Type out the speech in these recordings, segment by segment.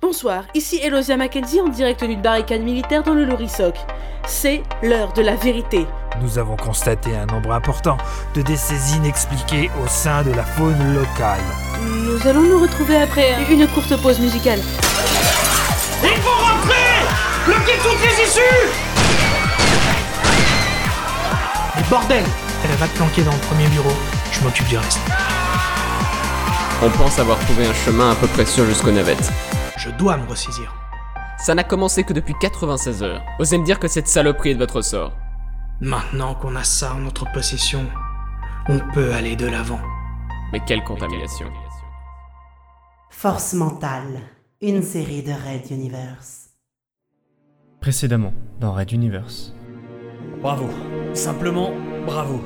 Bonsoir, ici Elosia Mackenzie en direct d'une barricade militaire dans le Lorisoc. C'est l'heure de la vérité. Nous avons constaté un nombre important de décès inexpliqués au sein de la faune locale. Nous allons nous retrouver après une courte pause musicale. Il faut rentrer Bloquez toutes les issues Mais bordel Elle va te planquer dans le premier bureau. Je m'occupe du reste. On pense avoir trouvé un chemin à peu près sûr jusqu'aux navettes. Je dois me ressaisir. Ça n'a commencé que depuis 96 heures. Osez me dire que cette saloperie est de votre sort. Maintenant qu'on a ça en notre possession, on peut aller de l'avant. Mais quelle contamination. Force mentale, une série de Red Universe. Précédemment, dans Red Universe. Bravo. Simplement, bravo.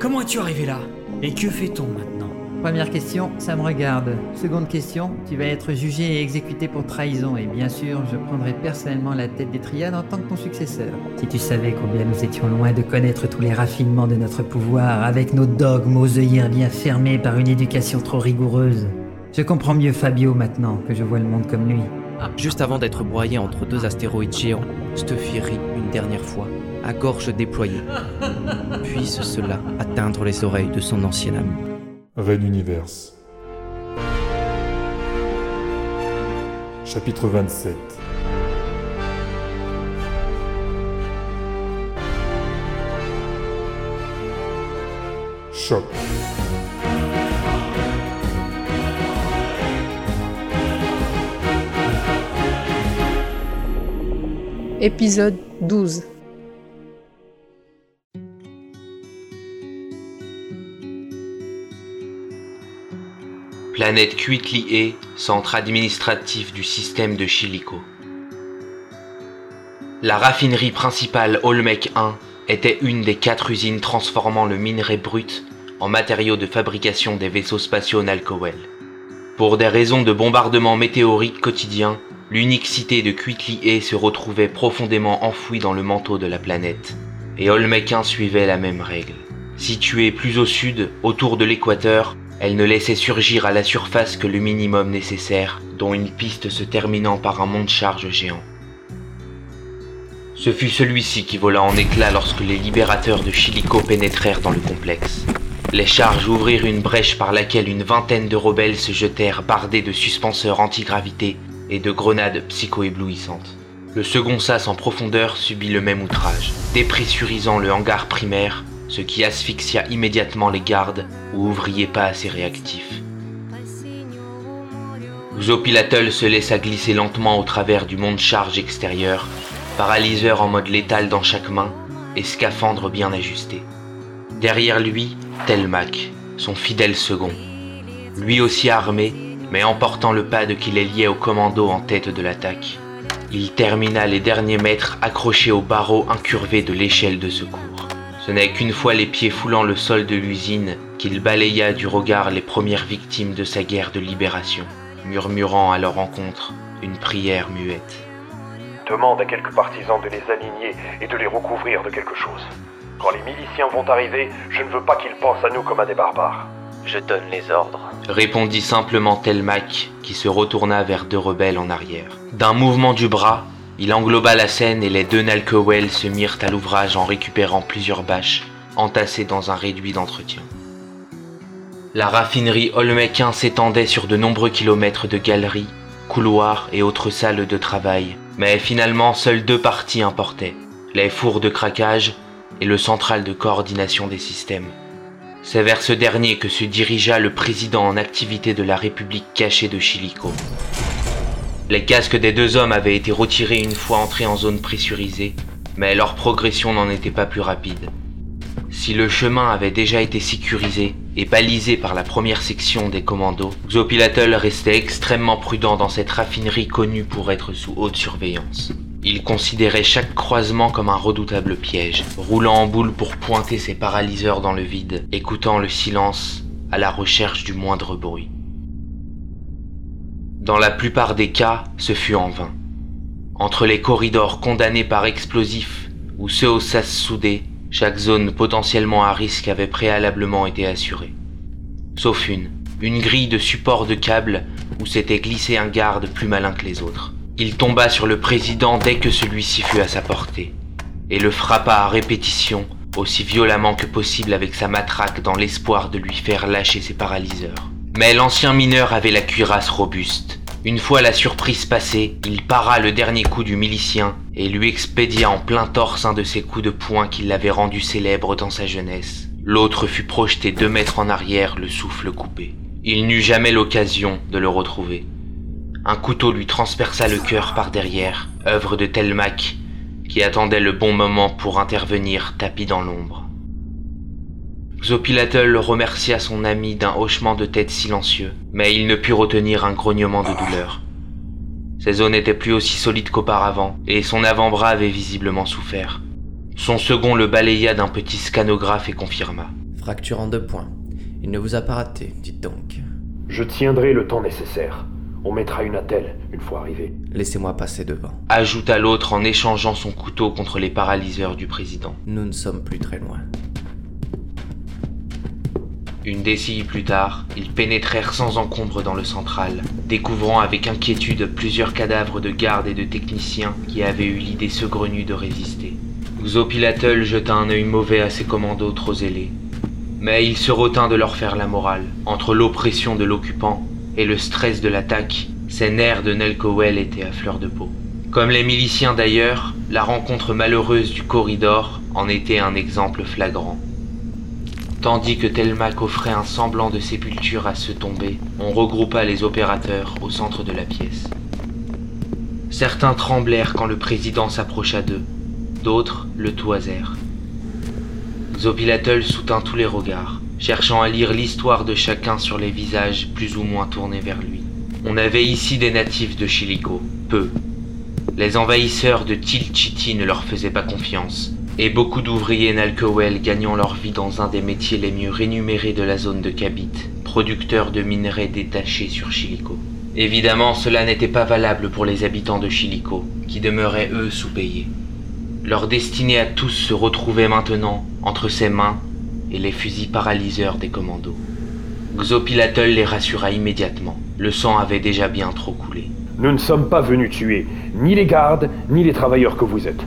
Comment es-tu arrivé là? Et que fait-on maintenant? Première question, ça me regarde. Seconde question, tu vas être jugé et exécuté pour trahison et bien sûr, je prendrai personnellement la tête des triades en tant que ton successeur. Si tu savais combien nous étions loin de connaître tous les raffinements de notre pouvoir avec nos dogmes aux œillères bien fermés par une éducation trop rigoureuse. Je comprends mieux Fabio maintenant que je vois le monde comme lui. Juste avant d'être broyé entre deux astéroïdes géants, Stuffy rit une dernière fois, à gorge déployée. Puisse cela atteindre les oreilles de son ancien ami. Red Universe. Chapitre 27 Choc. Épisode 12 Planète Kuitli A, centre administratif du système de Chilico. La raffinerie principale Olmec 1 était une des quatre usines transformant le minerai brut en matériaux de fabrication des vaisseaux spatiaux Nalcowell. Pour des raisons de bombardement météorique quotidien, l'unique cité de Kuitli A se retrouvait profondément enfouie dans le manteau de la planète, et Olmec 1 suivait la même règle. Située plus au sud, autour de l'équateur, elle ne laissait surgir à la surface que le minimum nécessaire, dont une piste se terminant par un monte-charge géant. Ce fut celui-ci qui vola en éclats lorsque les libérateurs de Chilico pénétrèrent dans le complexe. Les charges ouvrirent une brèche par laquelle une vingtaine de rebelles se jetèrent bardés de suspenseurs antigravité et de grenades psycho-éblouissantes. Le second sas en profondeur subit le même outrage, dépressurisant le hangar primaire ce qui asphyxia immédiatement les gardes ou ouvriers pas assez réactifs. Xopilatel se laissa glisser lentement au travers du monte-charge extérieur, paralyseur en mode létal dans chaque main et scaphandre bien ajusté. Derrière lui, Telmac, son fidèle second, lui aussi armé, mais emportant le pad qui les liait au commando en tête de l'attaque. Il termina les derniers mètres accrochés au barreau incurvé de l'échelle de secours. Ce n'est qu'une fois les pieds foulant le sol de l'usine qu'il balaya du regard les premières victimes de sa guerre de libération, murmurant à leur encontre une prière muette. Demande à quelques partisans de les aligner et de les recouvrir de quelque chose. Quand les miliciens vont arriver, je ne veux pas qu'ils pensent à nous comme à des barbares. Je donne les ordres. Répondit simplement Telmac, qui se retourna vers deux rebelles en arrière. D'un mouvement du bras, il engloba la scène et les deux Nalkowell se mirent à l'ouvrage en récupérant plusieurs bâches entassées dans un réduit d'entretien. La raffinerie Olmequin s'étendait sur de nombreux kilomètres de galeries, couloirs et autres salles de travail, mais finalement seules deux parties importaient, les fours de craquage et le central de coordination des systèmes. C'est vers ce dernier que se dirigea le président en activité de la République cachée de Chilico. Les casques des deux hommes avaient été retirés une fois entrés en zone pressurisée, mais leur progression n'en était pas plus rapide. Si le chemin avait déjà été sécurisé et balisé par la première section des commandos, Xopilatel restait extrêmement prudent dans cette raffinerie connue pour être sous haute surveillance. Il considérait chaque croisement comme un redoutable piège, roulant en boule pour pointer ses paralyseurs dans le vide, écoutant le silence à la recherche du moindre bruit. Dans la plupart des cas, ce fut en vain. Entre les corridors condamnés par explosifs ou ceux au sas soudé, chaque zone potentiellement à risque avait préalablement été assurée. Sauf une, une grille de support de câbles où s'était glissé un garde plus malin que les autres. Il tomba sur le président dès que celui-ci fut à sa portée, et le frappa à répétition, aussi violemment que possible avec sa matraque dans l'espoir de lui faire lâcher ses paralyseurs. Mais l'ancien mineur avait la cuirasse robuste. Une fois la surprise passée, il para le dernier coup du milicien et lui expédia en plein torse un de ses coups de poing qui l'avait rendu célèbre dans sa jeunesse. L'autre fut projeté deux mètres en arrière, le souffle coupé. Il n'eut jamais l'occasion de le retrouver. Un couteau lui transperça le cœur par derrière, œuvre de Telmac, qui attendait le bon moment pour intervenir tapis dans l'ombre. Xopilatel remercia son ami d'un hochement de tête silencieux, mais il ne put retenir un grognement de douleur. Ses os n'étaient plus aussi solides qu'auparavant, et son avant-bras avait visiblement souffert. Son second le balaya d'un petit scanographe et confirma. Fracture en deux points. Il ne vous a pas raté, dites donc. Je tiendrai le temps nécessaire. On mettra une attelle une fois arrivé. Laissez-moi passer devant. Ajouta l'autre en échangeant son couteau contre les paralyseurs du président. Nous ne sommes plus très loin. Une décennie plus tard, ils pénétrèrent sans encombre dans le central, découvrant avec inquiétude plusieurs cadavres de gardes et de techniciens qui avaient eu l'idée saugrenue de résister. Xopilatel jeta un œil mauvais à ses commandos trop zélés. Mais il se retint de leur faire la morale. Entre l'oppression de l'occupant et le stress de l'attaque, ses nerfs de Nelcowell étaient à fleur de peau. Comme les miliciens d'ailleurs, la rencontre malheureuse du corridor en était un exemple flagrant. Tandis que Telmac offrait un semblant de sépulture à ceux tombés, on regroupa les opérateurs au centre de la pièce. Certains tremblèrent quand le président s'approcha d'eux, d'autres le toisèrent. Xopilatel soutint tous les regards, cherchant à lire l'histoire de chacun sur les visages plus ou moins tournés vers lui. On avait ici des natifs de Chilico, peu. Les envahisseurs de Tilchiti ne leur faisaient pas confiance, et beaucoup d'ouvriers Nalkowel gagnant leur vie dans un des métiers les mieux rémunérés de la zone de Kabit, producteur de minerais détachés sur Chilico. Évidemment, cela n'était pas valable pour les habitants de Chilico, qui demeuraient eux sous-payés. Leur destinée à tous se retrouvait maintenant entre ses mains et les fusils paralyseurs des commandos. Xopilatel les rassura immédiatement. Le sang avait déjà bien trop coulé. Nous ne sommes pas venus tuer ni les gardes, ni les travailleurs que vous êtes.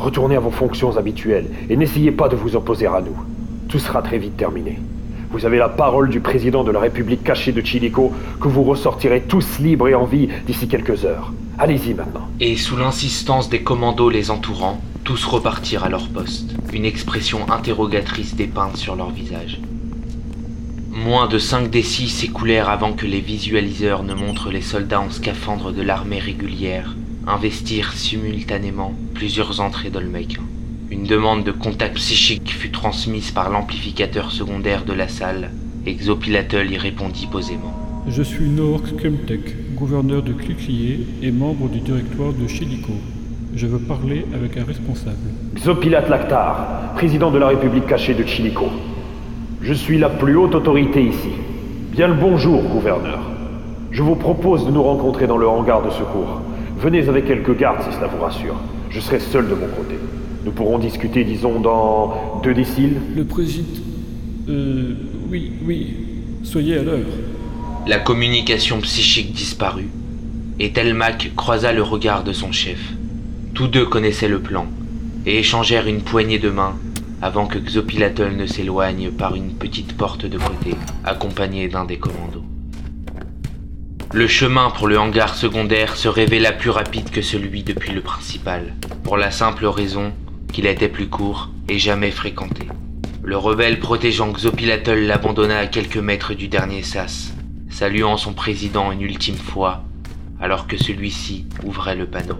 Retournez à vos fonctions habituelles et n'essayez pas de vous opposer à nous. Tout sera très vite terminé. Vous avez la parole du président de la République cachée de Chilico que vous ressortirez tous libres et en vie d'ici quelques heures. Allez-y maintenant. Et sous l'insistance des commandos les entourant, tous repartirent à leur poste, une expression interrogatrice dépeinte sur leur visage. Moins de 5 décis s'écoulèrent avant que les visualiseurs ne montrent les soldats en scaphandre de l'armée régulière investir simultanément plusieurs entrées d'Olmec. Une demande de contact psychique fut transmise par l'amplificateur secondaire de la salle, et Xopilatel y répondit posément. Je suis Nork Kemtek, gouverneur de Cliquelier et membre du directoire de Chilico. Je veux parler avec un responsable. Xopilat Lactar, président de la République cachée de Chilico. Je suis la plus haute autorité ici. Bien le bonjour, gouverneur. Je vous propose de nous rencontrer dans le hangar de secours. Venez avec quelques gardes si cela vous rassure. Je serai seul de mon côté. Nous pourrons discuter, disons, dans deux déciles. Le président... Euh... Oui, oui. Soyez à l'heure. La communication psychique disparut, et Telmac croisa le regard de son chef. Tous deux connaissaient le plan, et échangèrent une poignée de main avant que Xopilatel ne s'éloigne par une petite porte de côté, accompagné d'un des commandos. Le chemin pour le hangar secondaire se révéla plus rapide que celui depuis le principal, pour la simple raison qu'il était plus court et jamais fréquenté. Le rebelle protégeant Xopilatel l'abandonna à quelques mètres du dernier sas, saluant son président une ultime fois, alors que celui-ci ouvrait le panneau.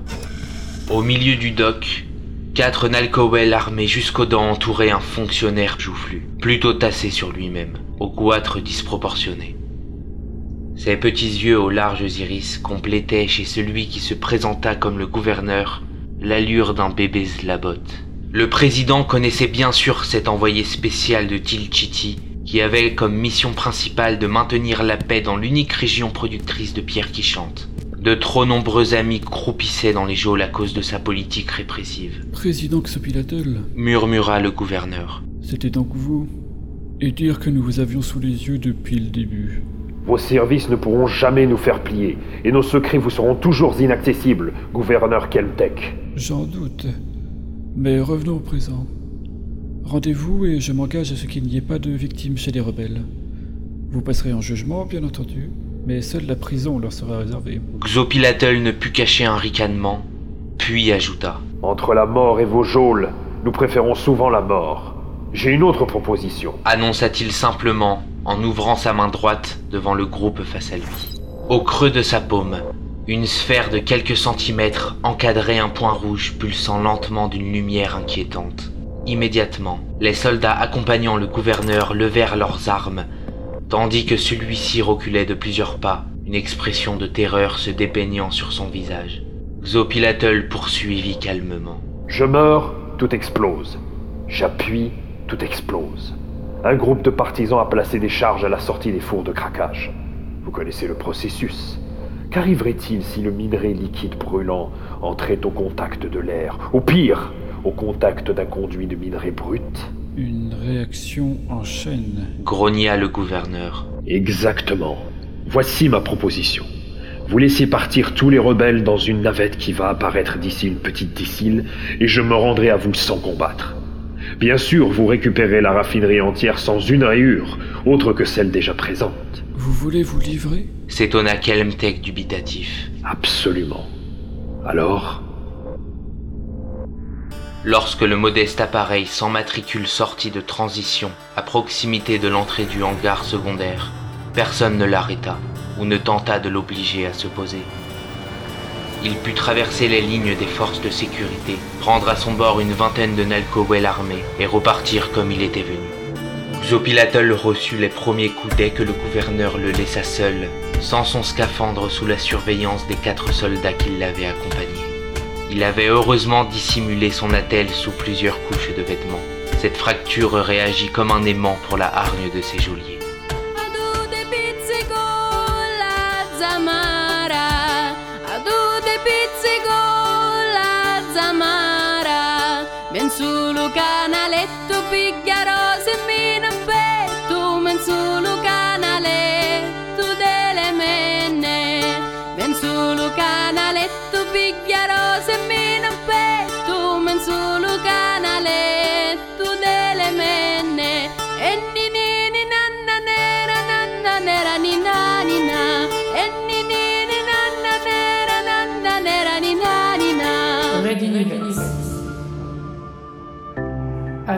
Au milieu du dock, quatre Nalkowel armés jusqu'aux dents entouraient un fonctionnaire joufflu, plutôt tassé sur lui-même, au goitre disproportionné. Ses petits yeux aux larges iris complétaient chez celui qui se présenta comme le gouverneur l'allure d'un bébé zlabot. Le président connaissait bien sûr cet envoyé spécial de Tilchiti qui avait comme mission principale de maintenir la paix dans l'unique région productrice de pierres qui chantent. De trop nombreux amis croupissaient dans les geôles à cause de sa politique répressive. Président Xopilatel, Murmura le gouverneur. c'était donc vous. Et dire que nous vous avions sous les yeux depuis le début. Vos services ne pourront jamais nous faire plier, et nos secrets vous seront toujours inaccessibles, gouverneur Kelmtech. J'en doute. Mais revenons au présent. Rendez-vous et je m'engage à ce qu'il n'y ait pas de victimes chez les rebelles. Vous passerez en jugement, bien entendu, mais seule la prison leur sera réservée. Xopilatel ne put cacher un ricanement, puis ajouta. Entre la mort et vos geôles, nous préférons souvent la mort. J'ai une autre proposition. Annonça-t-il simplement en ouvrant sa main droite devant le groupe face à lui. Au creux de sa paume, une sphère de quelques centimètres encadrait un point rouge pulsant lentement d'une lumière inquiétante. Immédiatement, les soldats accompagnant le gouverneur levèrent leurs armes, tandis que celui-ci reculait de plusieurs pas, une expression de terreur se dépeignant sur son visage. Xopilatel poursuivit calmement. Je meurs, tout explose. J'appuie, tout explose. Un groupe de partisans a placé des charges à la sortie des fours de craquage. Vous connaissez le processus. Qu'arriverait-il si le minerai liquide brûlant entrait au contact de l'air Ou pire, au contact d'un conduit de minerai brut? Une réaction en chaîne. Grogna le gouverneur. Exactement. Voici ma proposition. Vous laissez partir tous les rebelles dans une navette qui va apparaître d'ici une petite décile, et je me rendrai à vous sans combattre. Bien sûr, vous récupérez la raffinerie entière sans une rayure, autre que celle déjà présente. Vous voulez vous livrer? S'étonna Kelmtech dubitatif. Absolument. Alors? Lorsque le modeste appareil sans matricule sortit de transition à proximité de l'entrée du hangar secondaire, personne ne l'arrêta ou ne tenta de l'obliger à se poser. Il put traverser les lignes des forces de sécurité, prendre à son bord une vingtaine de Nalkowel armés et repartir comme il était venu. Xopilatel reçut les premiers coups dès que le gouverneur le laissa seul, sans son scaphandre sous la surveillance des quatre soldats qui l'avaient accompagné. Il avait heureusement dissimulé son attelle sous plusieurs couches de vêtements. Cette fracture réagit comme un aimant pour la hargne de ses geôliers. zamara, ben sulu canaletto pigliarà.